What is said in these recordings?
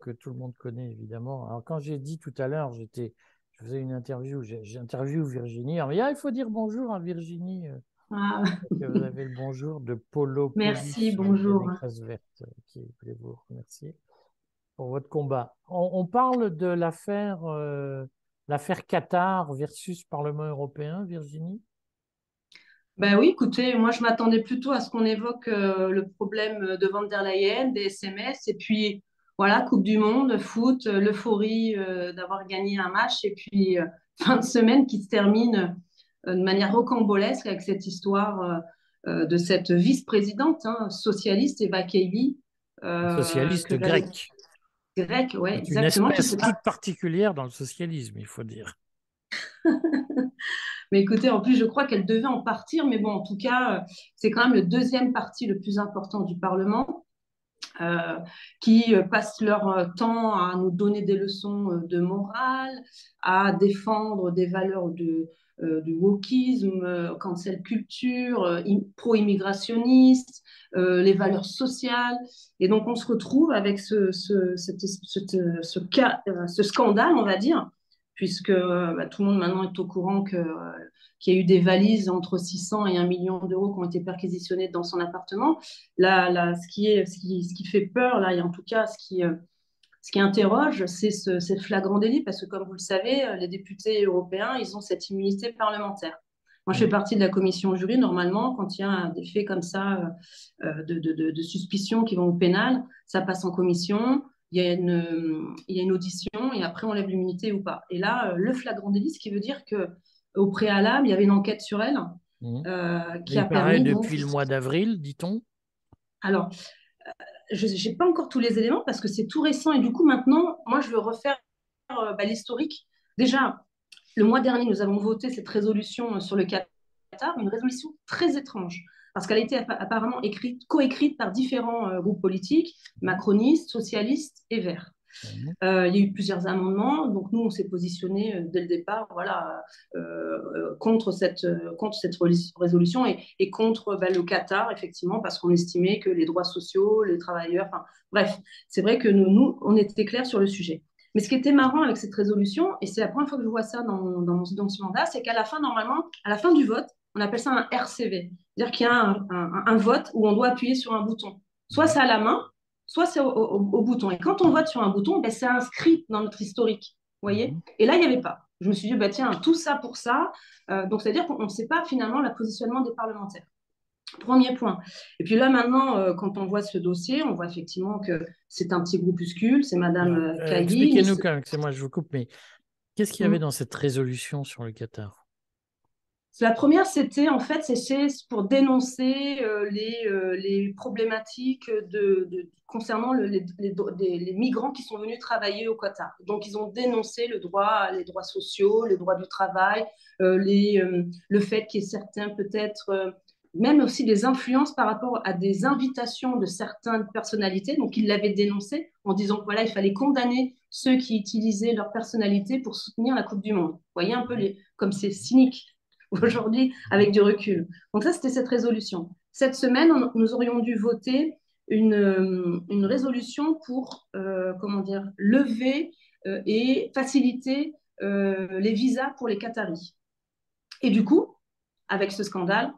Que tout le monde connaît évidemment. Alors, quand j'ai dit tout à l'heure, j'étais, je faisais une interview, j'ai interviewé Virginie. Alors, il faut dire bonjour à Virginie. Euh, ah. vous avez le bonjour de Polo. Merci, bonjour. Verte, qui voulait vous remercier pour votre combat. On, parle de l'affaire euh, l'affaire Qatar versus Parlement européen, Virginie? Ben oui, écoutez, moi je m'attendais plutôt à ce qu'on évoque euh, le problème de Van der Leyen, des SMS, et puis voilà, Coupe du Monde, foot, l'euphorie euh, d'avoir gagné un match, et puis fin de semaine qui se termine de manière rocambolesque avec cette histoire de cette vice-présidente hein, socialiste, Eva Kaili. socialiste grecque grec, ouais, exactement. Une espèce toute particulière dans le socialisme, il faut dire. mais écoutez, en plus, je crois qu'elle devait en partir, mais bon, en tout cas, euh, c'est quand même le deuxième parti le plus important du Parlement. Euh, qui euh, passent leur temps à nous donner des leçons de morale, à défendre des valeurs de, du wokisme, cancel culture, pro-immigrationniste, euh, les valeurs sociales. Et donc, on se retrouve avec euh, ce scandale, on va dire, puisque euh, bah, tout le monde maintenant est au courant que, qu'il y a eu des valises entre 600 et 1 million d'euros qui ont été perquisitionnées dans son appartement. Là, ce, qui est, ce, qui, ce qui fait peur, là, et en tout cas, ce qui, ce qui interroge, c'est ce, flagrant délit, parce que comme vous le savez, les députés européens, ils ont cette immunité parlementaire. Moi, je fais partie de la commission jury. Normalement, quand il y a des faits comme ça euh, de, de, de, suspicion qui vont au pénal, ça passe en commission. Il y, a une, il y a une audition et après on lève l'immunité ou pas. Et là, euh, le flagrant délit, ce qui veut dire que au préalable, il y avait une enquête sur elle mmh. euh, qui a permis. depuis le mois d'avril, dit-on? Alors, je n'ai pas encore tous les éléments parce que c'est tout récent et du coup maintenant, moi, je veux refaire bah, l'historique. Déjà, le mois dernier, nous avons voté cette résolution euh, sur le Qatar, une résolution très étrange, parce qu'elle a été apparemment écrite, coécrite par différents euh, groupes politiques, macronistes, socialistes et verts. Mhm. Euh, il y a eu plusieurs amendements, donc nous on s'est positionné dès le départ, voilà, contre cette contre cette résolution et, contre bah, le Qatar effectivement parce qu'on estimait que les droits sociaux, les travailleurs, enfin bref, c'est vrai que nous, nous on était clair sur le sujet. Mais ce qui était marrant avec cette résolution, et c'est la première fois que je vois ça dans, dans, dans ce mandat, c'est qu'à la fin, normalement, à la fin du vote, on appelle ça un RCV. C'est-à-dire qu'il y a un, un, vote où on doit appuyer sur un bouton. Soit c'est à la main, soit c'est au, bouton. Et quand on vote sur un bouton, ben, c'est inscrit dans notre historique. Vous voyez? Mhm. Et là, il n'y avait pas. Je me suis dit, bah, tiens, tout ça pour ça. Euh, donc, c'est-à-dire qu'on ne sait pas finalement le positionnement des parlementaires. Premier point. Et puis là, maintenant, euh, quand on voit ce dossier, on voit effectivement que c'est un petit groupuscule, c'est Madame euh, euh Expliquez-nous quand même, c'est moi, je vous coupe, mais qu'est-ce qu'il y avait mm. dans cette résolution sur le Qatar? La première, c'était en fait, c'est pour dénoncer euh, les, les, problématiques concernant les, migrants qui sont venus travailler au Qatar. Donc, ils ont dénoncé le droit, les droits sociaux, les droits du travail, les, le fait qu'il y ait certains peut-être même aussi des influences par rapport à des invitations de certaines personnalités. Donc, il l'avait dénoncé en disant que voilà, il fallait condamner ceux qui utilisaient leur personnalité pour soutenir la Coupe du Monde. Vous voyez un peu les, comme c'est cynique aujourd'hui avec du recul. Donc ça, c'était cette résolution. Cette semaine, nous aurions dû voter une, euh, une résolution pour, euh, comment dire, lever euh, et faciliter les visas pour les Qataris. Et du coup, avec ce scandale,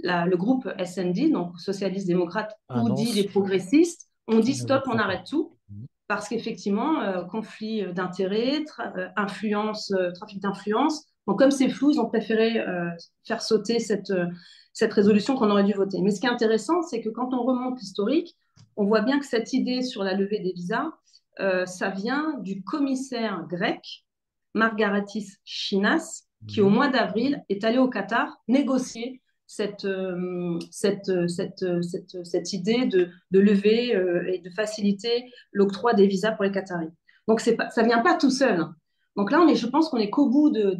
le groupe SND, donc socialiste démocrate, ou dit les progressistes, on dit stop, on arrête tout, parce qu'effectivement, euh, conflit d'intérêts, euh, influence, euh, trafic d'influence. Donc, comme c'est flou, ils ont préféré faire sauter cette, cette résolution qu'on aurait dû voter. Mais ce qui est intéressant, c'est que quand on remonte l'historique, on voit bien que cette idée sur la levée des visas, ça vient du commissaire grec, Margaratis Chinas, qui au mhm. mois d'avril est allé au Qatar négocier cette, euh, cette, cette, cette, cette, idée de, de lever euh, et de faciliter l'octroi des visas pour les Qataris. Donc, pas, ça ne vient pas tout seul. Donc là, je pense qu'on est qu'au bout de,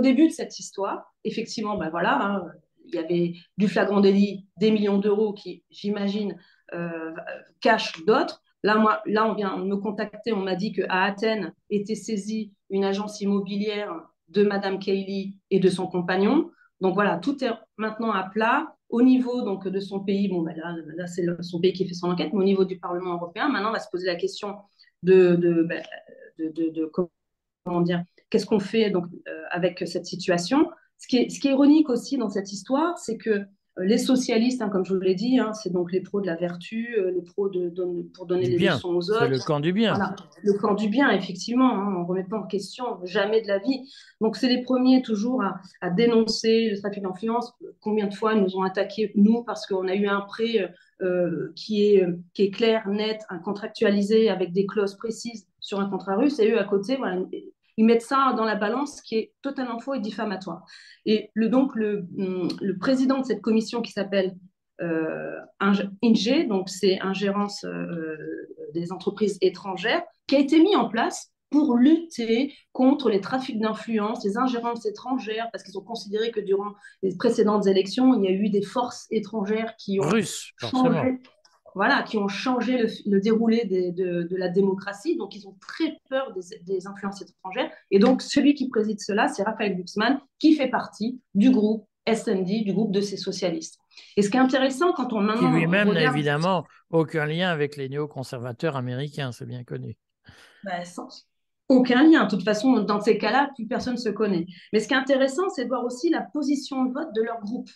début de cette histoire. Effectivement, ben voilà, hein, il y avait du flagrant délit, des millions d'euros qui, j'imagine, euh, cachent d'autres. Là, moi, là, on vient me contacter, on m'a dit qu'à Athènes était saisie une agence immobilière de Madame Kaylee et de son compagnon. Donc voilà, tout est maintenant à plat. au niveau donc, de son pays, bon, ben là, là c'est son pays qui fait son enquête, mais au niveau du Parlement européen, maintenant, on va se poser la question de, de, ben, de, de comment dire, qu'est-ce qu'on fait donc, euh, avec cette situation. Ce qui, est, ce qui est ironique aussi dans cette histoire, c'est que les socialistes, hein, comme je vous l'ai dit, hein, c'est donc les pros de la vertu, euh, les pros de, pour donner des leçons aux autres. C'est le camp du bien. le camp du bien, effectivement. Hein, on ne remet pas en question jamais de la vie. Donc, c'est les premiers toujours à, dénoncer le trafic d'influence. Combien de fois ils nous ont attaqués, nous, parce qu'on a eu un prêt euh, qui, est, qui est clair, net, contractualisé, avec des clauses précises sur un contrat russe, et eux, à côté, voilà, ils mettent ça dans la balance qui est totalement faux et diffamatoire. Et le, donc, le, hum, le président de cette commission qui s'appelle euh, INGE, donc c'est Ingérence euh, des entreprises étrangères, qui a été mis en place pour lutter contre les trafics d'influence, les ingérences étrangères, parce qu'ils ont considéré que durant les précédentes élections, il y a eu des forces étrangères qui ont changé, voilà, qui ont changé le, déroulé de, la démocratie. Donc, ils ont très peur des, influences étrangères. Et donc, celui qui préside cela, c'est Raphaël Glucksmann, qui fait partie du groupe SND, du groupe de ces socialistes. Et ce qui est intéressant quand on maintenant. Qui lui-même n'a évidemment aucun lien avec les néoconservateurs américains, c'est bien connu. Ben, sans, aucun lien. De toute façon, dans ces cas-là, plus personne ne se connaît. Mais ce qui est intéressant, c'est de voir aussi la position de vote de leur groupe.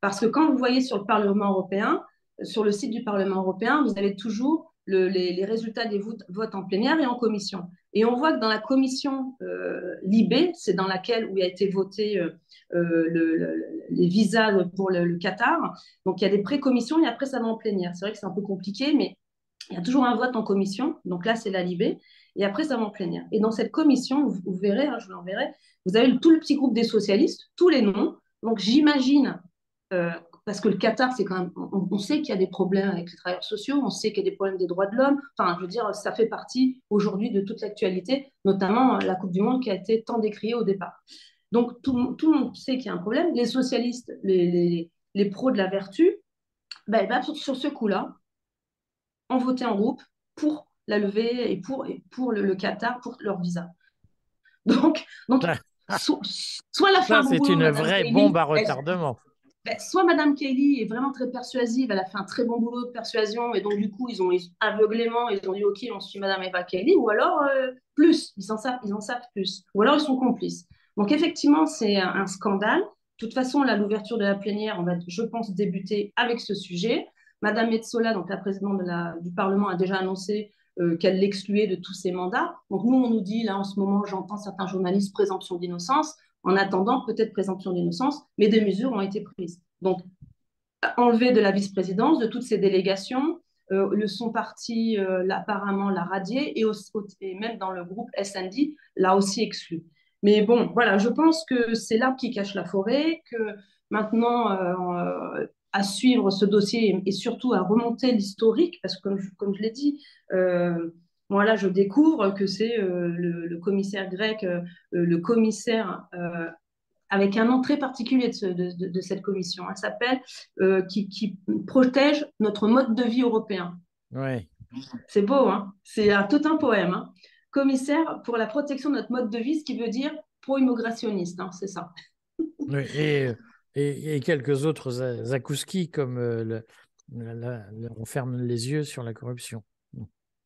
Parce que quand vous voyez sur le Parlement européen, sur le site du Parlement européen, vous avez toujours les, résultats des votes, en plénière et en commission. Et on voit que dans la commission euh, Libé, c'est dans laquelle où a été voté euh, euh, les visas pour le, Qatar. Donc il y a des pré-commissions et après ça va en plénière. C'est vrai que c'est un peu compliqué, mais il y a toujours un vote en commission. Donc là, c'est la Libé. Et après, ça va en plénière. Et dans cette commission, vous, verrez, hein, je vous l'enverrai, vous avez tout le petit groupe des socialistes, tous les noms. Donc j'imagine parce que le Qatar, c'est quand même, on, sait qu'il y a des problèmes avec les travailleurs sociaux, on sait qu'il y a des problèmes des droits de l'homme. Enfin, je veux dire, ça fait partie aujourd'hui de toute l'actualité, notamment la Coupe du Monde qui a été tant décriée au départ. Donc, tout, tout le monde sait qu'il y a un problème. Les socialistes, les, les, les pros de la vertu, ben, ben sur, ce coup-là, ont voté en groupe pour la levée et pour, et pour le, Qatar, pour leur visa. Donc, donc soit la fin. Ça, c'est une vraie bombe à retardement. Ben, soit Madame Kelly est vraiment très persuasive, elle a fait un très bon boulot de persuasion, et donc du coup, ils ont aveuglément, ils ont dit OK, on suit Madame Eva Kelly, ou alors euh, plus, ils en, savent, ils en savent plus, ou alors ils sont complices. Donc effectivement, c'est un, scandale. De toute façon, là, l'ouverture de la plénière, on va, je pense, débuter avec ce sujet. Madame Metzola, donc la présidente du Parlement, a déjà annoncé euh, qu'elle l'excluait de tous ses mandats. Donc nous, on nous dit, là, en ce moment, j'entends certains journalistes, présomption d'innocence en attendant peut-être présomption d'innocence, mais des mesures ont été prises. Donc, enlever de la vice-présidence, de toutes ces délégations, euh, le son parti euh, apparemment l'a radié et, même dans le groupe SND l'a aussi exclu. Mais bon, voilà, je pense que c'est l'arbre qui cache la forêt, que maintenant, euh, à suivre ce dossier et, surtout à remonter l'historique, parce que comme je l'ai dit, moi, là, je découvre que c'est euh, le, commissaire grec, euh, euh, le commissaire avec un nom très particulier de, cette commission. Elle s'appelle qui, protège notre mode de vie européen. Ouais. C'est beau, hein c'est tout un poème. Hein commissaire pour la protection de notre mode de vie, ce qui veut dire pro-immigrationniste, hein, c'est ça. Oui, et, et, quelques autres zakouskis comme le, on ferme les yeux sur la corruption.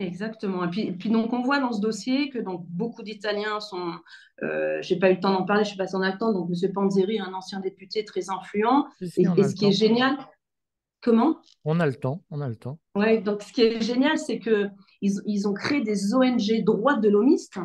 Exactement. Et puis, puis, donc, on voit dans ce dossier que donc, beaucoup d'Italiens sont. Euh, je n'ai pas eu le temps d'en parler, je ne sais pas si on a le temps. Donc, M. Panzeri, un ancien député très influent. et, ce qui est génial. Comment? On a le temps, on a le temps. Oui, donc ce qui est génial, c'est qu'ils ils ont créé des ONG droits de l'homiste.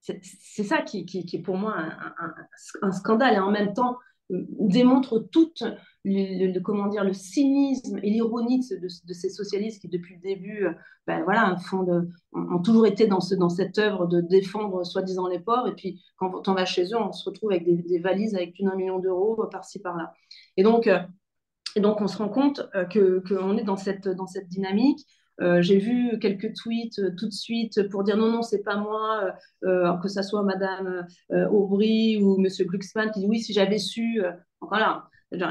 C'est ça qui, qui, qui, est pour moi un, un, scandale et en même temps euh, démontre toute le, comment dire, le cynisme et l'ironie de, ces socialistes qui, depuis le début, euh, ben voilà, ont, toujours été dans, dans cette œuvre de défendre soi-disant les pauvres. Et puis, quand on va chez eux, on se retrouve avec des, valises avec plus d'un million d'euros euh, par-ci, par-là. Et donc, euh, et donc, on se rend compte qu'on est dans cette, dans cette dynamique. J'ai vu quelques tweets tout de suite pour dire non, non, c'est pas moi, que ça soit Madame Aubry ou Monsieur Glucksmann qui dit oui, si j'avais su. voilà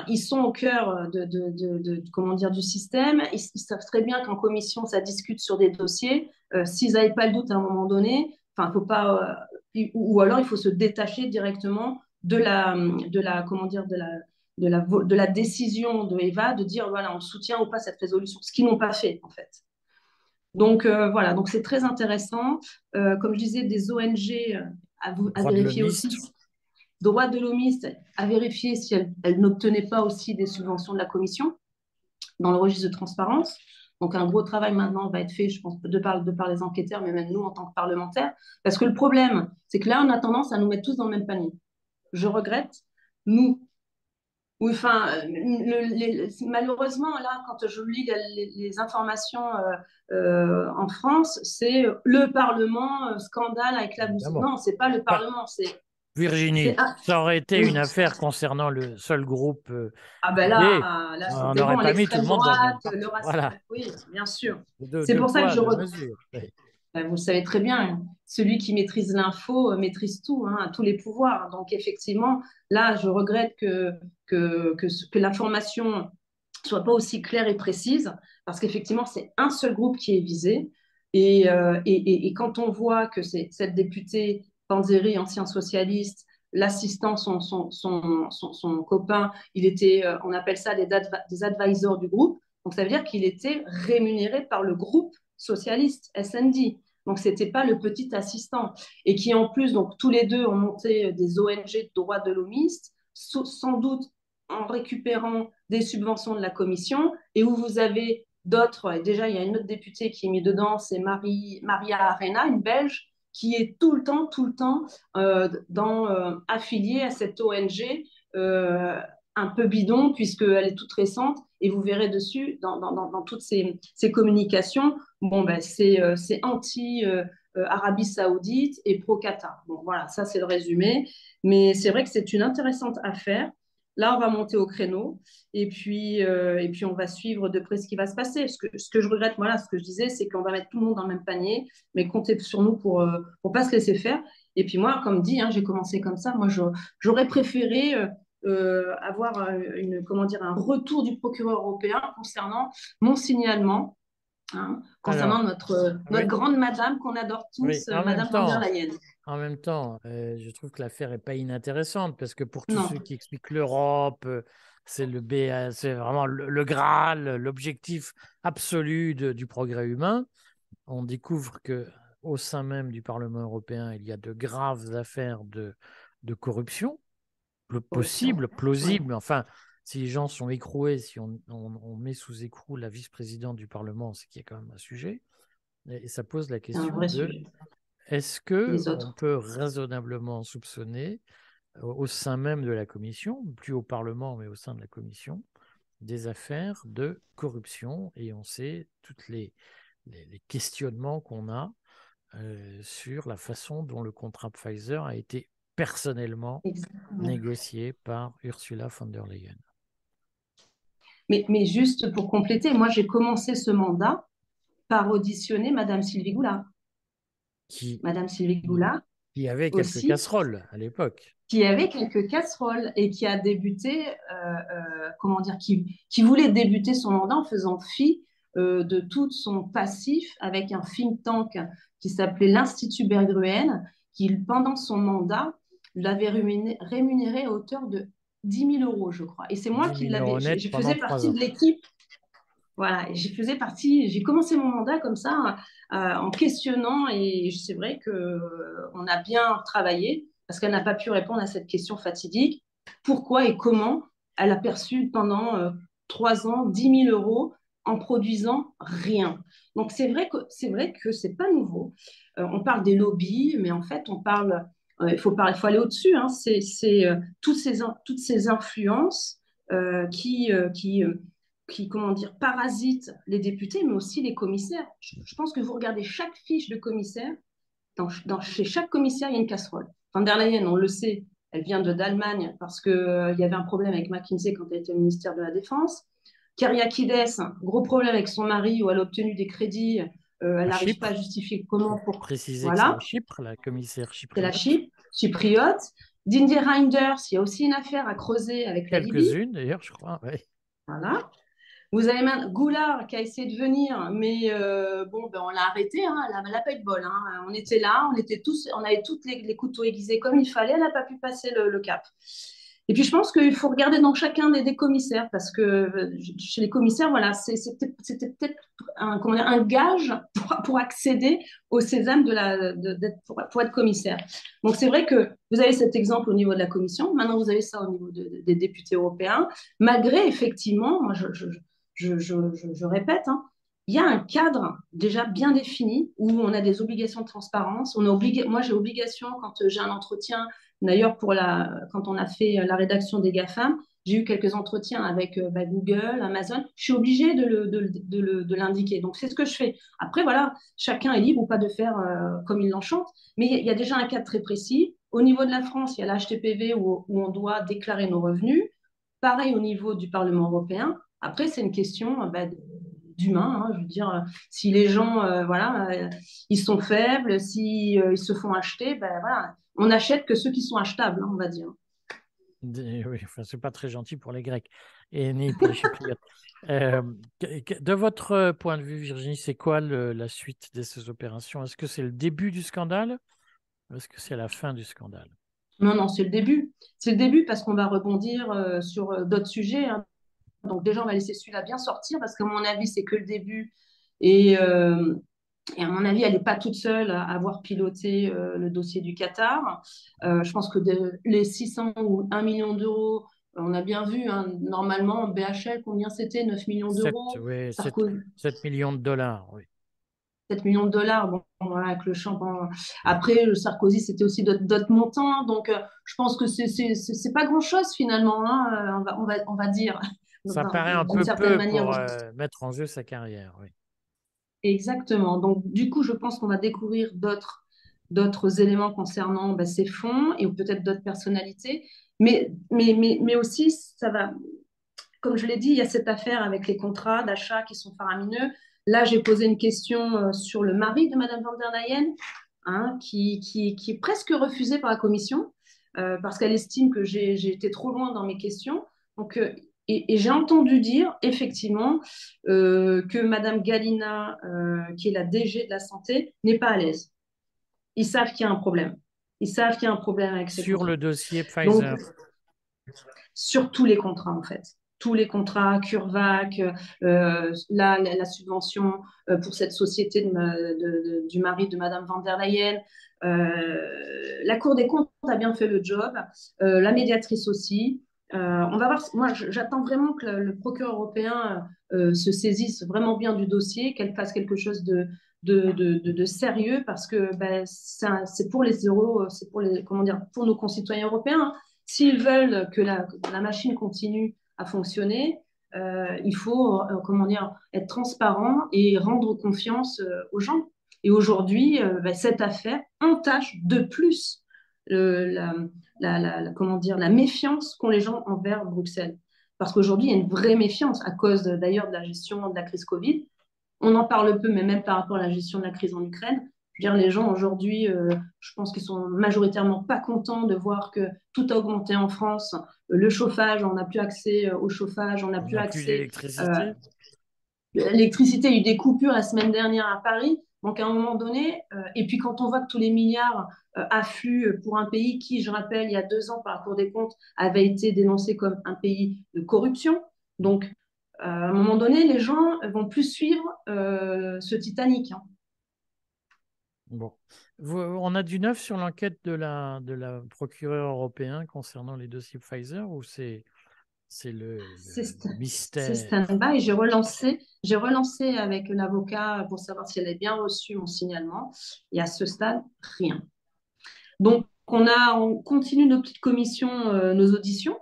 ils sont au cœur euh, de, comment dire, du système. Ils, savent très bien qu'en commission, ça discute sur des dossiers. Euh, s'ils n'avaient pas le doute à un moment donné, faut pas, euh, ou, alors il faut se détacher directement de la, de la, comment dire, de la, de la décision de Eva de dire voilà, on soutient ou pas cette résolution, ce qu'ils n'ont pas fait en fait. Donc euh, voilà, donc c'est très intéressant. Euh, comme je disais, des ONG euh, à, à vérifier aussi. Droit de l'homiste à vérifier si elles elle n'obtenaient pas aussi des subventions de la commission dans le registre de transparence. Donc un gros travail maintenant va être fait, je pense, de par, de par les enquêteurs, mais même nous en tant que parlementaires. Parce que le problème, c'est que là, on a tendance à nous mettre tous dans le même panier. Je regrette, nous, oui, enfin, malheureusement, là, quand je lis les, informations euh, euh, en France, c'est le Parlement, euh, scandale avec la bourse. Non, c'est pas le Parlement, c'est. Virginie, ça aurait été une affaire concernant le seul groupe. ah ben là, on n'aurait pas mis tout le monde dans le... Voilà. Oui, bien sûr. C'est pour ça que je. Ben, vous le savez très bien, celui qui maîtrise l'info euh, maîtrise tout, hein, tous les pouvoirs. Donc effectivement, là, je regrette que, que, que, l'information soit pas aussi claire et précise, parce qu'effectivement, c'est un seul groupe qui est visé. Et, euh, quand on voit que c'est cette députée Panzeri, ancien socialiste, l'assistant, son, copain, il était, euh, on appelle ça des, des advisors du groupe. Donc ça veut dire qu'il était rémunéré par le groupe socialiste, SND. Donc, ce n'était pas le petit assistant. Et qui, en plus, donc tous les deux ont monté des ONG de droits de l'homiste, sans doute en récupérant des subventions de la commission, et où vous avez d'autres, déjà, il y a une autre députée qui est mise dedans, c'est Maria Arena, une Belge, qui est tout le temps, tout le temps euh, dans, euh, affiliée à cette ONG euh, un peu bidon, puisqu'elle est toute récente, et vous verrez dessus, dans, toutes ces, communications, bon, ben, c'est euh, anti-Arabie euh, saoudite et pro-Qatar. Bon, voilà, ça c'est le résumé. Mais c'est vrai que c'est une intéressante affaire. Là, on va monter au créneau et puis, euh, et puis on va suivre de près ce qui va se passer. Ce que, je regrette, voilà, ce que je disais, c'est qu'on va mettre tout le monde dans le même panier, mais comptez sur nous pour ne pas se laisser faire. Et puis moi, comme dit, hein, j'ai commencé comme ça. Moi, j'aurais préféré euh, avoir une, comment dire, un retour du procureur européen concernant mon signalement, hein, concernant notre, notre grande madame qu'on adore tous, Madame von der Leyen. En même temps, euh, je trouve que l'affaire n'est pas inintéressante parce que pour tous ceux qui expliquent l'Europe, euh, c'est le c'est vraiment le, Graal, l'objectif absolu du progrès humain. On découvre que au sein même du Parlement européen, il y a de graves affaires de, de corruption possible, plausible. Enfin, si les gens sont écroués, si on, met sous écrou la vice-présidente du Parlement, c'est qu'il y a quand même un sujet. Et, ça pose la question de est-ce que on peut raisonnablement soupçonner au sein même de la commission, plus au Parlement, mais au sein de la commission, des affaires de corruption? Et on sait tous les, les, questionnements qu'on a euh, sur la façon dont le contrat Pfizer a été personnellement négocié par Ursula von der Leyen. Mais, mais juste pour compléter, moi j'ai commencé ce mandat par auditionner Madame Sylvie Goulard. Qui, Madame Sylvie Goulard. Qui avait quelques casseroles à l'époque. Qui avait quelques casseroles et qui a débuté, euh, euh, comment dire, qui, qui, voulait débuter son mandat en faisant fi euh, de tout son passif avec un think tank qui s'appelait l'Institut Bergruen, qui pendant son mandat l'avait rémunéré, à hauteur de 10 000 euros, je crois. Et c'est moi qui l'avais. Je, faisais partie de l'équipe. Voilà, j'ai faisais partie. J'ai commencé mon mandat comme ça, euh, en questionnant, et c'est vrai que euh, on a bien travaillé parce qu'elle n'a pas pu répondre à cette question fatidique. Pourquoi et comment elle a perçu pendant euh, trois ans 10 000 euros en produisant rien? Donc c'est vrai que c'est vrai que c'est pas nouveau. on parle des lobbies, mais en fait on parle euh, il faut, faut, aller au-dessus. Hein. C'est euh, toutes, ces, influences euh, qui, qui, comment dire, parasitent les députés, mais aussi les commissaires. Je, pense que vous regardez chaque fiche de commissaire. Chez chaque commissaire, il y a une casserole. Van der Leyen, on le sait, elle vient d'Allemagne parce qu'il il y avait un problème avec McKinsey quand elle était au ministère de la Défense. Kyriakides, gros problème avec son mari où elle a obtenu des crédits euh, elle n'arrive pas à justifier comment pour préciser voilà. c'est Chypre, la commissaire chypriote. C'est la Chypre, chypriote. Didier Reinders, il y a aussi une affaire à creuser avec la Libye. Quelques-unes d'ailleurs, je crois. Voilà. Vous avez même Goulard qui a essayé de venir, mais euh, bon, ben, on l'a arrêté. Hein, elle n'a pas eu de bol. Hein. On était là, on était tous, on avait tous les, couteaux aiguisés comme il fallait. Elle n'a pas pu passer le, cap. Et puis, je pense qu'il faut regarder dans chacun des, commissaires, parce que euh, chez les commissaires, voilà, c'était peut-être un, un gage pour, accéder au sésame de la, de, pour, être commissaire. Donc, c'est vrai que vous avez cet exemple au niveau de la commission, maintenant vous avez ça au niveau des députés européens, malgré effectivement, moi je, je, je, je répète, hein, il y a un cadre déjà bien défini où on a des obligations de transparence. On a obligé, moi, j'ai obligation quand j'ai un entretien D'ailleurs, pour la, quand on a fait la rédaction des GAFAM, j'ai eu quelques entretiens avec euh, bah, Google, Amazon. Je suis obligée de, l'indiquer. Donc, c'est ce que je fais. Après, voilà, chacun est libre ou pas de faire euh, comme il l'enchante. Mais il y, a déjà un cadre très précis. Au niveau de la France, il y a l'HTPV où, où on doit déclarer nos revenus. Pareil au niveau du Parlement européen. Après, c'est une question bah, d'humain. Hein. je veux dire, si les gens, euh, voilà, ils sont faibles, si ils se font acheter, ben voilà, on n'achète que ceux qui sont achetables, hein, on va dire. Oui, enfin, c'est pas très gentil pour les Grecs et ni pour les Chypriotes. Euh, de votre point de vue, Virginie, c'est quoi la suite de ces opérations? Est-ce que c'est le début du scandale ou est-ce que c'est la fin du scandale? Non, non, c'est le début. C'est le début parce qu'on va rebondir euh, sur euh, d'autres sujets. Hein. Donc déjà, on va laisser celui-là bien sortir parce qu'à mon avis, c'est que le début. Et, et à mon avis, elle n'est pas toute seule à avoir piloté euh, le dossier du Qatar. Euh, je pense que les 600 ou 1 million d'euros, on a bien vu, hein, normalement, BHL, combien c'était? 9 millions d'euros? 7, oui, 7, millions de dollars, oui. 7 millions de dollars, bon, voilà, avec le champ. Après, le Sarkozy, c'était aussi d'autres montants. Donc, euh, je pense que c'est pas grand-chose, finalement, hein, on, va, on, va, on, va, dire. Ça paraît un peu peu pour mettre en jeu sa carrière, oui. Exactement. Donc, du coup, je pense qu'on va découvrir d'autres d'autres éléments concernant bah, ces fonds et peut-être d'autres personnalités. Mais, mais, mais, mais aussi, ça va, comme je l'ai dit, il y a cette affaire avec les contrats d'achat qui sont faramineux. Là, j'ai posé une question euh, sur le mari de Madame van der Leyen, hein, qui, qui, qui, est presque refusé par la commission euh, parce qu'elle estime que j'ai été trop loin dans mes questions. Donc, euh, et, j'ai entendu dire, effectivement, euh, que Madame Galina, euh, qui est la DG de la santé, n'est pas à l'aise. Ils savent qu'il y a un problème. Ils savent qu'il y a un problème avec ces Sur le dossier Pfizer. sur tous les contrats, en fait. Tous les contrats, CureVac, euh, la, la, subvention pour cette société de, du mari de Madame van der Leyen. la Cour des comptes a bien fait le job, la médiatrice aussi. Euh, on va voir. Moi, j'attends vraiment que le, procureur européen euh, se saisisse vraiment bien du dossier, qu'elle fasse quelque chose de, sérieux, parce que ben, c'est pour les euros, c'est pour pour nos concitoyens européens. S'ils veulent que la, machine continue à fonctionner, euh, il faut comment dire être transparent et rendre confiance aux gens. Et aujourd'hui, ben, cette affaire entache de plus la, la, comment dire, la méfiance qu'ont les gens envers Bruxelles. Parce qu'aujourd'hui, il y a une vraie méfiance à cause d'ailleurs de la gestion de la crise Covid. On en parle peu, mais même par rapport à la gestion de la crise en Ukraine. Je veux dire, les gens aujourd'hui, euh, je pense qu'ils sont majoritairement pas contents de voir que tout a augmenté en France. Le chauffage, on n'a plus accès euh, au chauffage, on n'a plus accès. L'électricité. Euh, l'électricité, il y a eu des coupures la semaine dernière à Paris. Donc, à un moment donné, et puis quand on voit que tous les milliards euh, afflux pour un pays qui, je rappelle, il y a deux ans par la Cour des comptes, avait été dénoncé comme un pays de corruption. Donc, euh, à un moment donné, les gens vont plus suivre euh, ce Titanic. Hein. Bon. on a du neuf sur l'enquête de la, de la procureure européenne concernant les dossiers Pfizer ou c'est c'est le, mystère. C'est stand-by. J'ai relancé, j'ai relancé avec l'avocat pour savoir si elle avait bien reçu mon signalement. Et à ce stade, rien. Donc, on, a, on continue nos petites commissions, euh, nos auditions.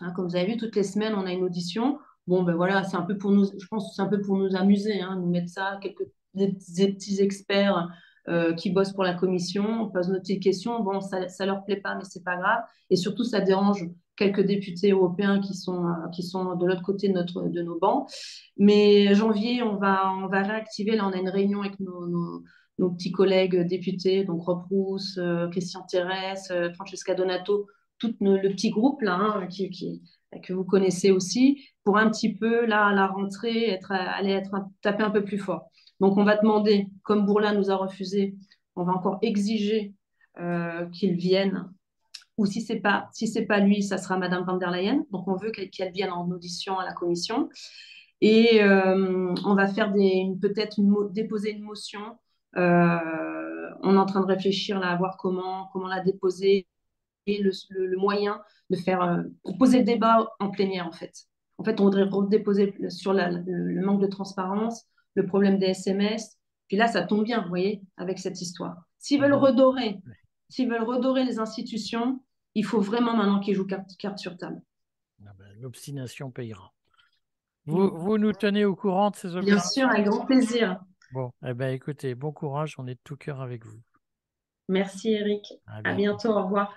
Hein, comme vous avez vu, toutes les semaines, on a une audition. Bon, ben voilà, c'est un peu pour nous, je pense que c'est un peu pour nous amuser, hein, nous mettre ça, quelques des, petits experts euh, qui bossent pour la commission, on pose nos petites questions. Bon, ça, ne leur plaît pas, mais c'est pas grave. Et surtout, ça dérange quelques députés européens qui sont, euh, qui sont de l'autre côté de, notre, de nos bancs. Mais janvier, on va, on va réactiver. Là, on a une réunion avec nos nos petits collègues députés, donc Rob Rousse, euh, Christian Thérèse, euh, Francesca Donato, tout le petit groupe là, hein, qui, que vous connaissez aussi, pour un petit peu, là, à la rentrée, être, aller être, taper un peu plus fort. Donc, on va demander, comme Bourla nous a refusé, on va encore exiger qu'ils viennent ou si c'est pas si c'est pas lui, ça sera Madame van der Leyen. Donc on veut qu'elle vienne en audition à la commission et euh, on va faire peut-être déposer une motion. Euh, on est en train de réfléchir là à voir comment comment la déposer et le, moyen de faire euh, poser le débat en plénière en fait. En fait, on voudrait redéposer sur le, manque de transparence, le problème des SMS. Puis là, ça tombe bien, vous voyez, avec cette histoire. S'ils veulent redorer, s'ils veulent redorer les institutions, il faut vraiment maintenant qu'ils jouent carte, sur table. Ah ben, l'obstination payera. Vous, vous, nous tenez au courant de ces opérations Bien sûr, avec grand plaisir. Bon, eh ben, écoutez, bon courage, on est de tout cœur avec vous. Merci Eric. À bientôt, au revoir.